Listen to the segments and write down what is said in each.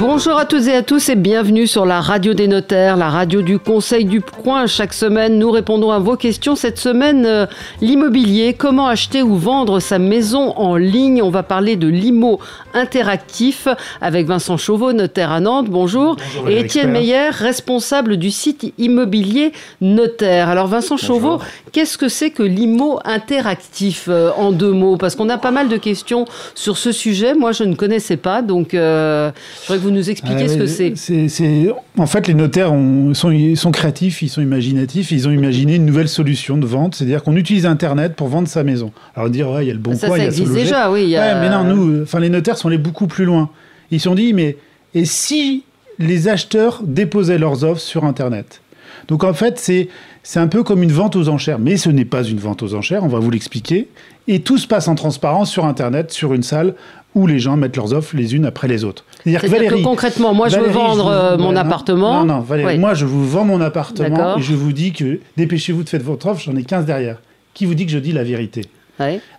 Bonjour à toutes et à tous et bienvenue sur la radio des notaires, la radio du Conseil du Coin. Chaque semaine, nous répondons à vos questions. Cette semaine, euh, l'immobilier, comment acheter ou vendre sa maison en ligne? On va parler de l'IMO interactif avec Vincent Chauveau, notaire à Nantes. Bonjour. et Étienne Meyer, responsable du site immobilier notaire. Alors Vincent Chauveau, qu'est-ce que c'est que l'IMO interactif euh, en deux mots? Parce qu'on a pas mal de questions sur ce sujet. Moi, je ne connaissais pas, donc euh, je voudrais que vous nous expliquer ce que c'est. En fait, les notaires sont, créatifs, ils sont imaginatifs, ils ont imaginé une nouvelle solution de vente, c'est-à-dire qu'on utilise Internet pour vendre sa maison. Alors, dire, ouais, il y a le bon ça, coin, ça il y a existe déjà, oui. mais non, nous, enfin, les notaires sont allés beaucoup plus loin. Ils se sont dit, mais et si les acheteurs déposaient leurs offres sur Internet? Donc en fait, c'est c'est un peu comme une vente aux enchères, mais ce n'est pas une vente aux enchères, on va vous l'expliquer. Et tout se passe en transparence sur Internet, sur une salle où les gens mettent leurs offres les unes après les autres. C'est-à-dire que, concrètement, moi je veux vendre euh, mon appartement. Non, non, Valérie, moi je vous vends mon appartement et je vous dis que dépêchez-vous de faire votre offre, j'en ai 15 derrière. Qui vous dit que je dis la vérité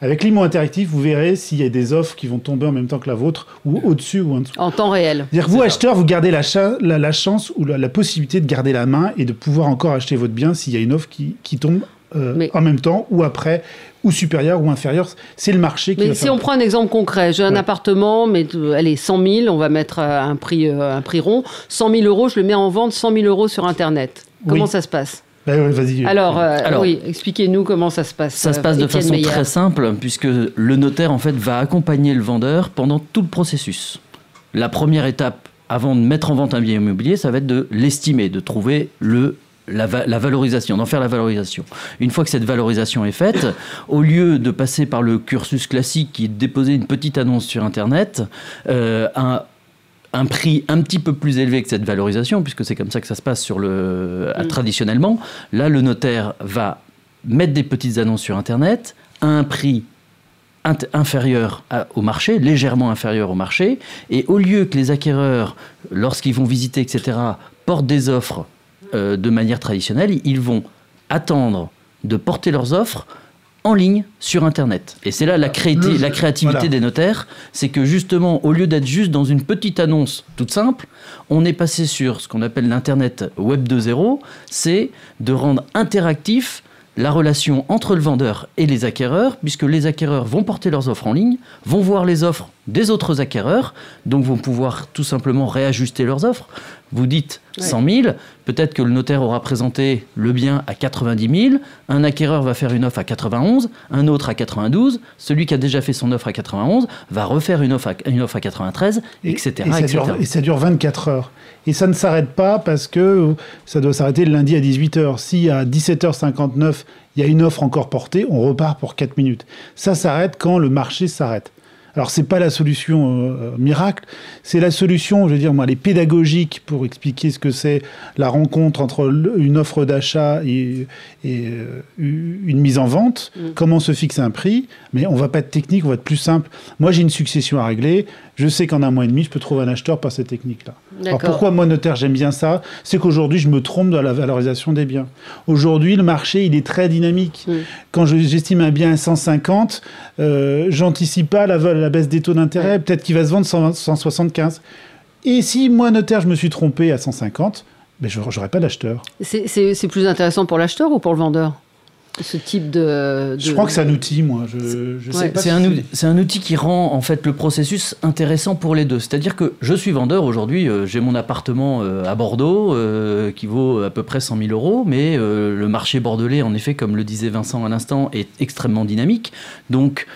Avec l'IMO interactif, vous verrez s'il y a des offres qui vont tomber en même temps que la vôtre, ou au-dessus ou en dessous. En temps réel. C'est-à-dire vous, acheteurs, vous gardez la, la, chance ou la, possibilité de garder la main et de pouvoir encore acheter votre bien s'il y a une offre qui, qui tombe euh, en même temps ou après ou supérieur ou inférieur. C'est le marché qui. Mais si on prend un exemple concret, j'ai un appartement, mais euh, allez 100 000, on va mettre euh, un prix un prix rond, 100 000 euros, je le mets en vente 100 000 euros sur Internet. Comment ça se passe? Ben vas-y. Alors, oui, expliquez-nous comment ça se passe. Ça se passe de façon très simple, puisque le notaire en fait va accompagner le vendeur pendant tout le processus. La première étape avant de mettre en vente un bien immobilier, ça va être de l'estimer, de trouver le la, valorisation, d'en faire la valorisation. Une fois que cette valorisation est faite, au lieu de passer par le cursus classique qui est de déposer une petite annonce sur Internet, euh, un, un prix un petit peu plus élevé que cette valorisation, puisque c'est comme ça que ça se passe sur le, mm. traditionnellement, là, le notaire va mettre des petites annonces sur Internet à un prix inférieur au marché, légèrement inférieur au marché, et au lieu que les acquéreurs, lorsqu'ils vont visiter, etc., portent des offres euh, de manière traditionnelle, ils vont attendre de porter leurs offres en ligne sur Internet. Et c'est là la, la créativité des notaires, c'est que justement, au lieu d'être juste dans une petite annonce toute simple, on est passé sur ce qu'on appelle l'Internet Web 2.0, c'est de rendre interactif la relation entre le vendeur et les acquéreurs, puisque les acquéreurs vont porter leurs offres en ligne, vont voir les offres des autres acquéreurs, donc vont pouvoir tout simplement réajuster leurs offres. Vous dites 100 000, peut-être que le notaire aura présenté le bien à 90 000, un acquéreur va faire une offre à 91, un autre à 92, celui qui a déjà fait son offre à 91 va refaire une offre à, une offre à 93, etc. Et ça, Dure, et ça dure 24 heures. Et ça ne s'arrête pas parce que ça doit s'arrêter le lundi à 18h. Si à 17h59, il y a une offre encore portée, on repart pour 4 minutes. Ça s'arrête quand le marché s'arrête. Alors c'est pas la solution euh, euh, miracle, c'est la solution, je veux dire moi, les pédagogiques pour expliquer ce que c'est la rencontre entre une offre d'achat et, euh, une mise en vente, mm. comment se fixer un prix, mais on va pas être technique, on va être plus simple. Moi j'ai une succession à régler, je sais qu'en un mois et demi je peux trouver un acheteur par cette technique-là. Alors pourquoi moi notaire j'aime bien ça? C'est qu'aujourd'hui je me trompe dans la valorisation des biens. Aujourd'hui le marché il est très dynamique. Quand j'estime un bien à 150, euh, j'anticipe pas la, la, baisse des taux d'intérêt, peut-être qu'il va se vendre 175. Et si moi notaire je me suis trompé à 150, ben, je n'aurai pas d'acheteur. C'est plus intéressant pour l'acheteur ou pour le vendeur? Ce type de, Je crois que c'est un outil, moi. c'est un, un, outil qui rend en fait le processus intéressant pour les deux. C'est-à-dire que je suis vendeur aujourd'hui, euh, j'ai mon appartement euh, à Bordeaux euh, qui vaut à peu près 100 000 euros, mais le marché bordelais, en effet, comme le disait Vincent à l'instant, est extrêmement dynamique. Donc,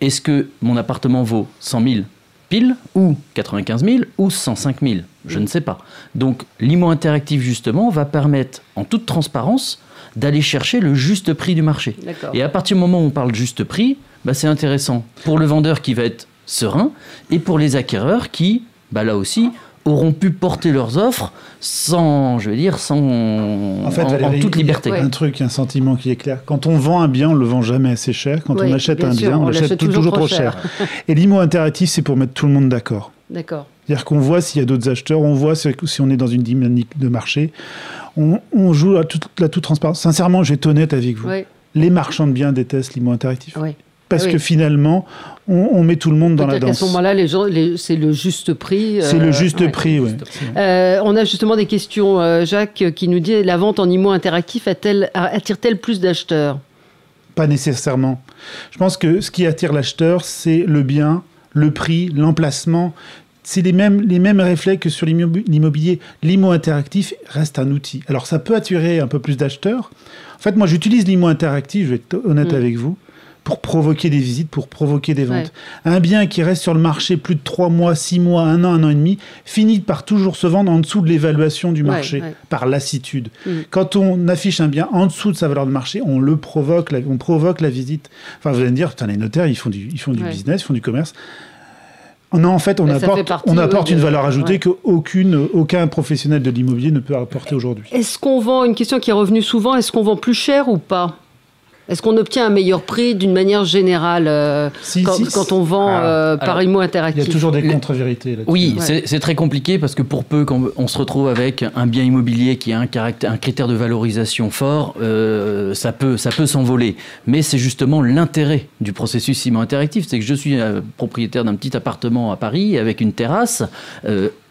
est-ce que mon appartement vaut 100 000 pile ou 95 000 ou 105 000 Je ne sais pas. Donc, l'IMO interactif, justement, va permettre, en toute transparence, d'aller chercher le juste prix du marché. Et à partir du moment où on parle juste prix, bah, c'est intéressant pour le vendeur qui va être serein et pour les acquéreurs qui, bah, là aussi, auront pu porter leurs offres sans, je veux dire, sans en, fait, toute liberté. Un truc, un sentiment qui est clair. Quand on vend un bien, on le vend jamais assez cher. Quand on achète un bien, on, l'achète toujours, trop cher. et l'IMO interactif, c'est pour mettre tout le monde d'accord. D'accord. C'est-à-dire qu'on voit s'il y a d'autres acheteurs, on voit si on est dans une dynamique de marché on, joue à toute, la toute transparence. Sincèrement, je vais être honnête avec vous. Oui. Les marchands de biens détestent l'IMO interactif. Oui. Parce Oui. que finalement, on, on met tout le monde dans la danse. ce moment-là, les c'est le juste prix. C'est euh, le juste ouais. prix, ouais. Euh, on a justement des questions, euh, Jacques, euh, qui nous dit la vente en IMO interactif attire-t-elle plus d'acheteurs? Pas nécessairement. Je pense que ce qui attire l'acheteur, c'est le bien, le prix, l'emplacement. C'est les mêmes, les mêmes réflexes que sur l'immo- l'immobilier. L'IMO interactif reste un outil. Alors ça peut attirer un peu plus d'acheteurs. En fait, moi j'utilise l'IMO interactif, je vais être honnête Mm. avec vous, pour provoquer des visites, pour provoquer des ventes. Ouais. Un bien qui reste sur le marché plus de 3 mois, 6 mois, 1 an, 1 an et demi, finit par toujours se vendre en dessous de l'évaluation du marché, ouais. par lassitude. Mm. Quand on affiche un bien en dessous de sa valeur de marché, on le provoque, on provoque la visite. Enfin, vous allez me dire, putain, les notaires, ils font du, ils font du business, ils font du commerce. Non, en fait, on Mais ça fait apporte, partie, on apporte oui, une valeur ajoutée ouais. qu'aucune, aucun professionnel de l'immobilier ne peut apporter aujourd'hui. Est-ce qu'on vend, une question qui est revenue souvent, est-ce qu'on vend plus cher ou pas? Est-ce qu'on obtient un meilleur prix d'une manière générale euh, Si, quand, si, quand on vend Ah. euh, par Alors, IMO Il y interactif a toujours des contre-vérités là-dessus. Oui, Ouais. c'est- très compliqué parce que pour peu qu'on on se retrouve avec un bien immobilier qui a un, caractère, un critère de valorisation fort, euh, ça peut, ça peut s'envoler. Mais c'est justement l'intérêt du processus ciment interactif. C'est que je suis euh, propriétaire d'un petit appartement à Paris avec une terrasse.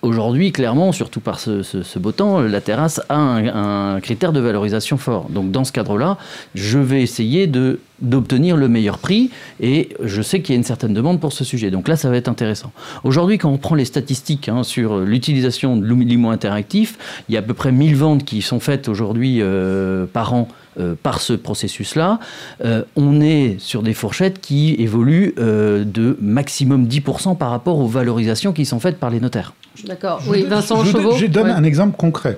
Aujourd'hui, clairement, surtout par ce, beau temps, la terrasse a un, critère de valorisation fort. Donc dans ce cadre-là, je vais essayer de d'obtenir le meilleur prix et je sais qu'il y a une certaine demande pour ce sujet. Donc là, ça va être intéressant. Aujourd'hui, quand on prend les statistiques hein, sur l'utilisation de l'imo interactif, il y a à peu près 1000 ventes qui sont faites aujourd'hui euh, par an euh, par ce processus-là. Euh, on est sur des fourchettes qui évoluent euh, de maximum 10% par rapport aux valorisations qui sont faites par les notaires. D'accord. Je Oui, Vincent je, Chauveau. Je donne Ouais. un exemple concret.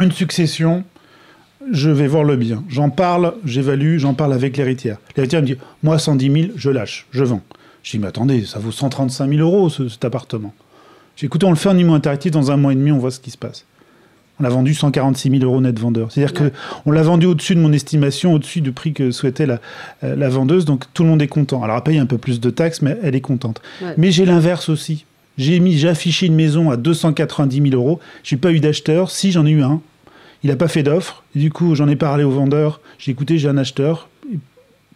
Une succession, je vais voir le bien. J'en parle, j'évalue, j'en parle avec l'héritière. L'héritière me dit Moi, 110 000, je lâche, je vends. Je dis Mais attendez, ça vaut 135 000 euros ce- cet appartement. J'ai Écoutez, on le fait en immo interactif dans un mois et demi, on voit ce qui se passe. On l'a vendu 146 000 euros net vendeur. C'est-à-dire Ouais. que on l'a vendu au-dessus de mon estimation, au-dessus du prix que souhaitait la, euh, la vendeuse. Donc tout le monde est content. Alors elle paye un peu plus de taxes, mais elle est contente. Ouais. Mais j'ai l'inverse aussi. J'ai mis, j'ai affiché une maison à 290 000 euros. J'ai pas eu d'acheteur. Si j'en ai eu un, il n'a pas fait d'offre. Du coup, j'en ai parlé au vendeur. J'ai écouté, j'ai un acheteur.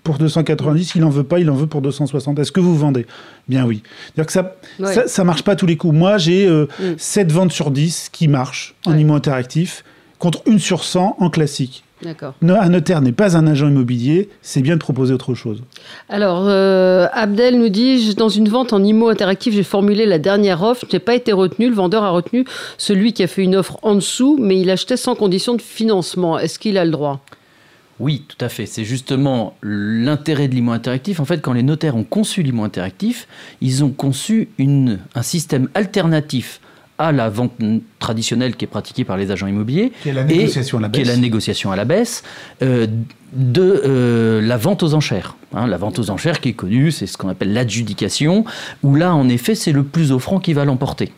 Pour 290, il en veut pas, il en veut pour 260. Est-ce que vous vendez? Bien oui. Que ça, Ouais. ça, ça marche pas à tous les coups. Moi, j'ai euh, Mm. 7 ventes sur 10 qui marchent en Ouais. IMO interactif contre une sur 100 en classique. Un notaire n'est pas un agent immobilier, c'est bien de proposer autre chose. Alors, euh, Abdel nous dit dans une vente en IMO interactif, j'ai formulé la dernière offre, je n'ai pas été retenu. Le vendeur a retenu celui qui a fait une offre en dessous, mais il achetait sans condition de financement. Est-ce qu'il a le droit? Oui, tout à fait. C'est justement l'intérêt de l'IMO interactif. En fait, quand les notaires ont conçu l'IMO interactif, ils ont conçu une, un système alternatif à la vente traditionnelle qui est pratiquée par les agents immobiliers, Qui est la Et- négociation à la qui est baisse. la négociation à la baisse, euh, de euh, la vente aux enchères. Hein, la vente aux enchères qui est connue, c'est ce qu'on appelle l'adjudication, où là, en effet, c'est le plus offrant qui va l'emporter.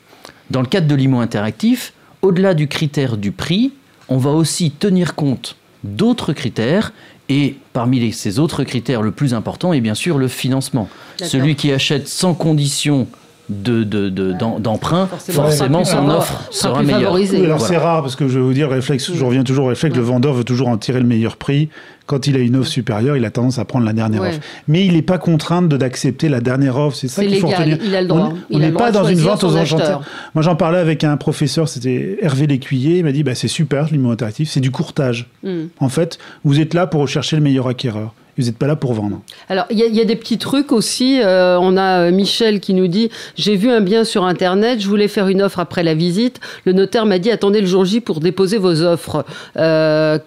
Dans le cadre de l'IMO interactif, au-delà du critère du prix, on va aussi tenir compte d'autres critères. Et parmi les- ces autres critères, le plus important est bien sûr le financement. Celui qui achète sans condition de- de- d'emprunt, Forcément, forcément, son offre sera meilleure. Oui, alors Voilà. c'est rare parce que je vais vous dire, le réflexe, je reviens toujours au réflexe, le vendeur veut toujours en tirer le meilleur prix. Quand il a une offre supérieure, il a tendance à prendre la dernière Ouais. offre. Mais il n'est pas contraint de- d'accepter la dernière offre. C'est ça qu'il faut retenir. il a le droit. On- n'est pas dans une vente aux enchères. Moi, j'en parlais avec un professeur, c'était Hervé Lécuyer. Il m'a dit bah, c'est super, l'immo interactif, c'est du courtage. Hmm. En fait, vous êtes là pour rechercher le meilleur acquéreur. Vous n'êtes pas là pour vendre. Alors, il y, a- il y a des petits trucs aussi. Euh, on a euh, Michel qui nous dit J'ai vu un bien sur Internet, je voulais faire une offre après la visite. Le notaire m'a dit Attendez le jour J pour déposer vos offres. Euh,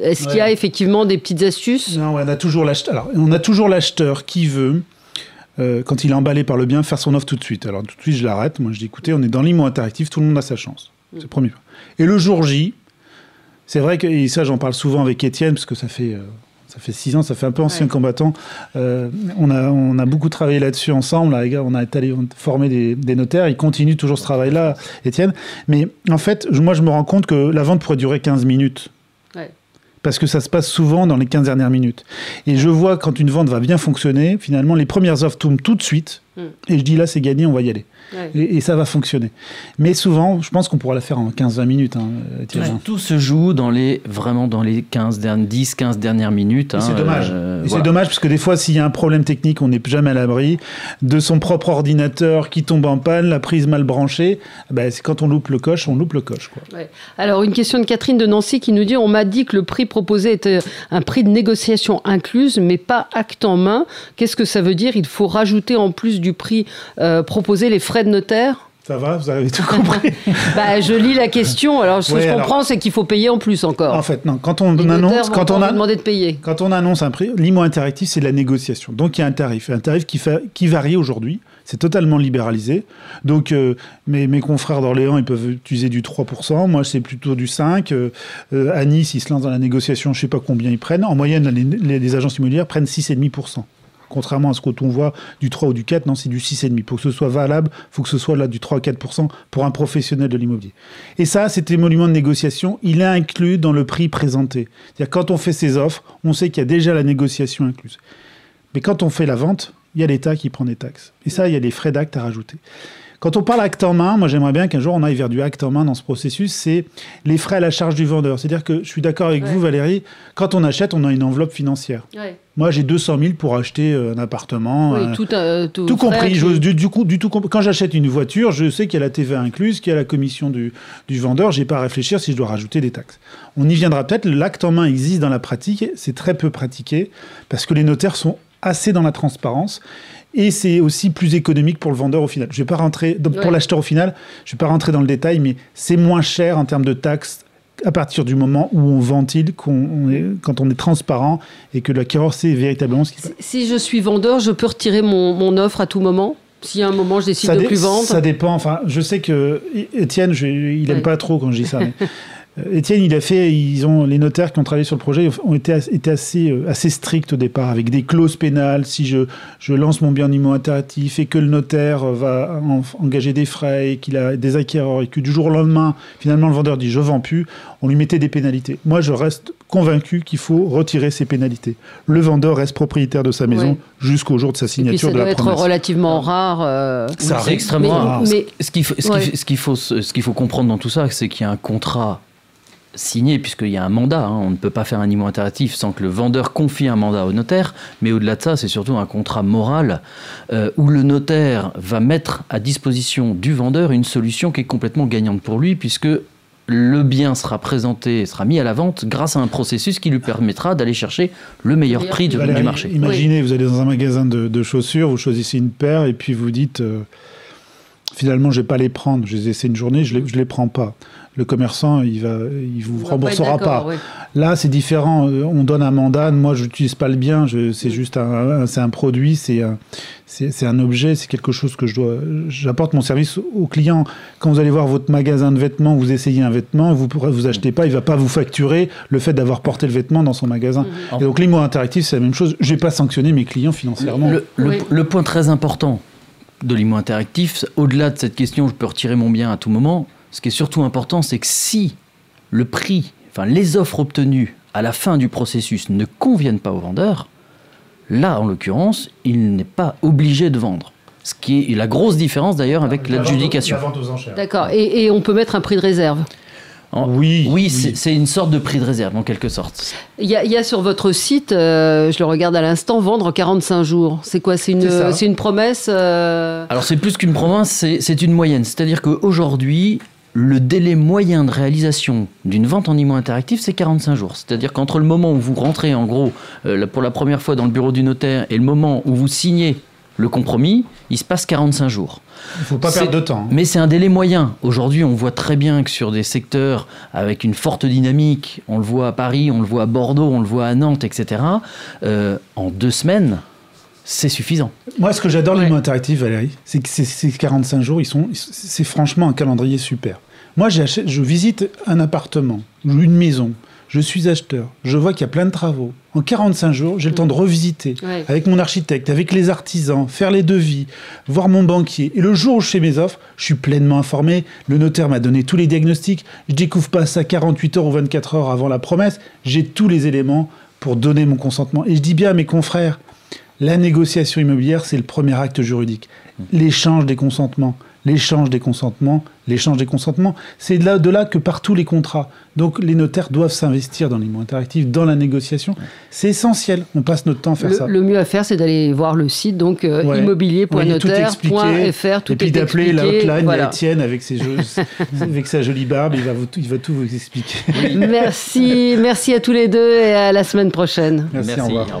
Est-ce qu'il y a effectivement des petites astuces? Non, on a toujours l'acheteur. Alors, on a toujours l'acheteur qui veut, euh, quand il est emballé par le bien, faire son offre tout de suite. Alors tout de suite, je l'arrête. Moi, je dis écoutez, on est dans l'IMO interactif, tout le monde a sa chance. C'est le premier point. Et le jour J, c'est vrai que et ça, j'en parle souvent avec Étienne parce que ça fait. euh, ça fait six ans, ça fait un peu ancien Ouais. combattant. Euh, on, a, on a beaucoup travaillé là-dessus ensemble. On a été allé former des, des notaires. Il continue toujours ce travail-là, Étienne. Mais en fait, moi, je me rends compte que la vente pourrait durer 15 minutes Ouais. parce que ça se passe souvent dans les 15 dernières minutes. Et je vois quand une vente va bien fonctionner, finalement, les premières offres tombent tout de suite. Et je dis là, c'est gagné, on va y aller. Et, ça va fonctionner. Mais souvent, je pense qu'on pourra la faire en 15-20 minutes. Hein, tout, se joue dans les, vraiment dans les 15, 10, 15 dernières minutes. c'est hein, dommage. Euh, c'est dommage parce que des fois, s'il y a un problème technique, on n'est jamais à l'abri de son propre ordinateur qui tombe en panne, la prise mal branchée. Ben, c'est quand on loupe le coche, on loupe le coche. Quoi. Alors, une question de Catherine de Nancy qui nous dit On m'a dit que le prix proposé était un prix de négociation incluse, mais pas acte en main. Qu'est-ce que ça veut dire? Il faut rajouter en plus du prix euh, proposé les frais de notaire ça va, vous avez tout compris. bah, je lis la question. Alors, ce que je comprends, c'est qu'il faut payer en plus encore. En fait, non. Quand on annonce, quand on a demandé de payer. Quand on annonce un prix, l'IMO interactif, c'est de la négociation. Donc, il y a un tarif, un tarif qui, varie aujourd'hui. C'est totalement libéralisé. Donc, euh, mes, mes, confrères d'Orléans, ils peuvent utiliser du 3%. Moi, c'est plutôt du 5%. Euh, euh, à Nice, ils se lancent dans la négociation. Je ne sais pas combien ils prennent. En moyenne, les, les agences immobilières prennent 6,5%. Contrairement à ce qu'on voit du 3 ou du 4, non, c'est du 6,5. Pour que ce soit valable, il faut que ce soit là du 3 4% pour un professionnel de l'immobilier. Et ça, cet émolument de négociation, il est inclus dans le prix présenté. Quand on fait ses offres, on sait qu'il y a déjà la négociation incluse. Mais quand on fait la vente, il y a l'État qui prend des taxes. Et ça, il y a des frais d'acte à rajouter. Quand on parle acte en main, moi j'aimerais bien qu'un jour on aille vers du acte en main dans ce processus, c'est les frais à la charge du vendeur. C'est-à-dire que je suis d'accord avec vous Valérie, quand on achète, on a une enveloppe financière. Moi j'ai 200 000 pour acheter euh, un appartement. Oui, euh, tout, tout, compris. du, coup, du tout, quand j'achète une voiture, je sais qu'il y a la TVA incluse, qu'il y a la commission du, du vendeur, j'ai pas à réfléchir si je dois rajouter des taxes. On y viendra peut-être, l'acte en main existe dans la pratique, c'est très peu pratiqué, parce que les notaires sont assez dans la transparence et c'est aussi plus économique pour le vendeur au final. Je vais pas rentrer pour l'acheteur au final, je vais pas rentrer dans le détail, mais c'est moins cher en termes de taxes à partir du moment où on ventile, quand on est transparent et que l'acquéreur sait véritablement ce qu'il fait. Si je suis vendeur, je peux retirer mon, offre à tout moment si à un moment je décide de plus vendre Ça dépend. Enfin, je sais que Étienne, il n'aime pas trop quand je dis ça. Mais Étienne, il a fait, ils ont, les notaires qui ont travaillé sur le projet ont été, assez, euh, assez stricts au départ, avec des clauses pénales. Si je, je lance mon bien en immo interactif et que le notaire va engager des frais et qu'il a des acquéreurs et que du jour au lendemain, finalement, le vendeur dit je vends plus, on lui mettait des pénalités. Moi, je reste convaincu qu'il faut retirer ces pénalités. Le vendeur reste propriétaire de sa maison jusqu'au jour de sa signature de la promesse. Ça doit être relativement rare. Euh, c'est extrêmement rare. Mais, ce qu'il faut, ce qu'il faut, ce qu'il faut comprendre dans tout ça, c'est qu'il y a un contrat signé, puisqu'il y a un mandat. Hein. On ne peut pas faire un IMO interactif sans que le vendeur confie un mandat au notaire. Mais au-delà de ça, c'est surtout un contrat moral euh, où le notaire va mettre à disposition du vendeur une solution qui est complètement gagnante pour lui, puisque le bien sera présenté, sera mis à la vente grâce à un processus qui lui permettra d'aller chercher le meilleur prix du, marché. Imaginez, vous allez dans un magasin de, chaussures, vous choisissez une paire et puis vous dites euh, finalement, je vais pas les prendre. Je les essaie une journée, je ne les, les prends pas le commerçant, il va, il vous remboursera pas. Là, c'est différent. Euh, on donne un mandat. Moi, je n'utilise pas le bien. C'est juste un, c'est un produit, c'est un, c'est un objet, c'est quelque chose que je dois. J'apporte mon service au client. Quand vous allez voir votre magasin de vêtements, vous essayez un vêtement, vous ne vous achetez pas, il va pas vous facturer le fait d'avoir porté le vêtement dans son magasin. Mhm. Et donc, l'IMO interactif, c'est la même chose. Je vais pas sanctionner mes clients financièrement. Le, point très important de l'IMO interactif, au-delà de cette question, je peux retirer mon bien à tout moment ce qui est surtout important, c'est que si le prix, enfin les offres obtenues à la fin du processus ne conviennent pas au vendeur, là, en l'occurrence, il n'est pas obligé de vendre. Ce qui est la grosse différence d'ailleurs avec l'adjudication. D'accord. Et, on peut mettre un prix de réserve? Oui, oui, c'est une sorte de prix de réserve en quelque sorte. Il y, a, sur votre site, euh, je le regarde à l'instant, vendre 45 jours. C'est quoi? C'est une, une, promesse euh? Alors c'est plus qu'une promesse, c'est une moyenne. C'est-à-dire qu'aujourd'hui, le délai moyen de réalisation d'une vente en IMO interactif, c'est 45 jours. C'est-à-dire qu'entre le moment où vous rentrez, en gros, euh, pour la première fois dans le bureau du notaire et le moment où vous signez le compromis, il se passe 45 jours. Il ne faut pas perdre de temps. Mais c'est un délai moyen. Aujourd'hui, on voit très bien que sur des secteurs avec une forte dynamique, on le voit à Paris, on le voit à Bordeaux, on le voit à Nantes, etc., euh, en deux semaines, c'est suffisant. Moi, ce que j'adore l'IMO interactif, Valérie, c'est que ces 45 jours, ils sont, c'est franchement un calendrier super. Moi, je visite un appartement, une maison, je suis acheteur, je vois qu'il y a plein de travaux. En 45 jours, j'ai le temps de revisiter avec mon architecte, avec les artisans, faire les devis, voir mon banquier. Et le jour où je fais mes offres, je suis pleinement informé. Le notaire m'a donné tous les diagnostics. Je découvre pas ça 48 heures ou 24 heures avant la promesse. J'ai tous les éléments pour donner mon consentement. Et je dis bien à mes confrères, La négociation immobilière, c'est le premier acte juridique. L'échange des consentements, l'échange des consentements, l'échange des consentements, c'est de là, de là que partent tous les contrats. Donc les notaires doivent s'investir dans l'immobilier interactif, dans la négociation. C'est essentiel. On passe notre temps à faire le, ça. Le mieux à faire, c'est d'aller voir le site, donc euh, Ouais. immobilier.notaire.fr, tout Et puis d'appeler la hotline, voilà. la Étienne avec, ses jeux- avec sa jolie barbe, il va, vous, il va tout vous expliquer. Merci, merci à tous les deux et à la semaine prochaine. Merci, au revoir.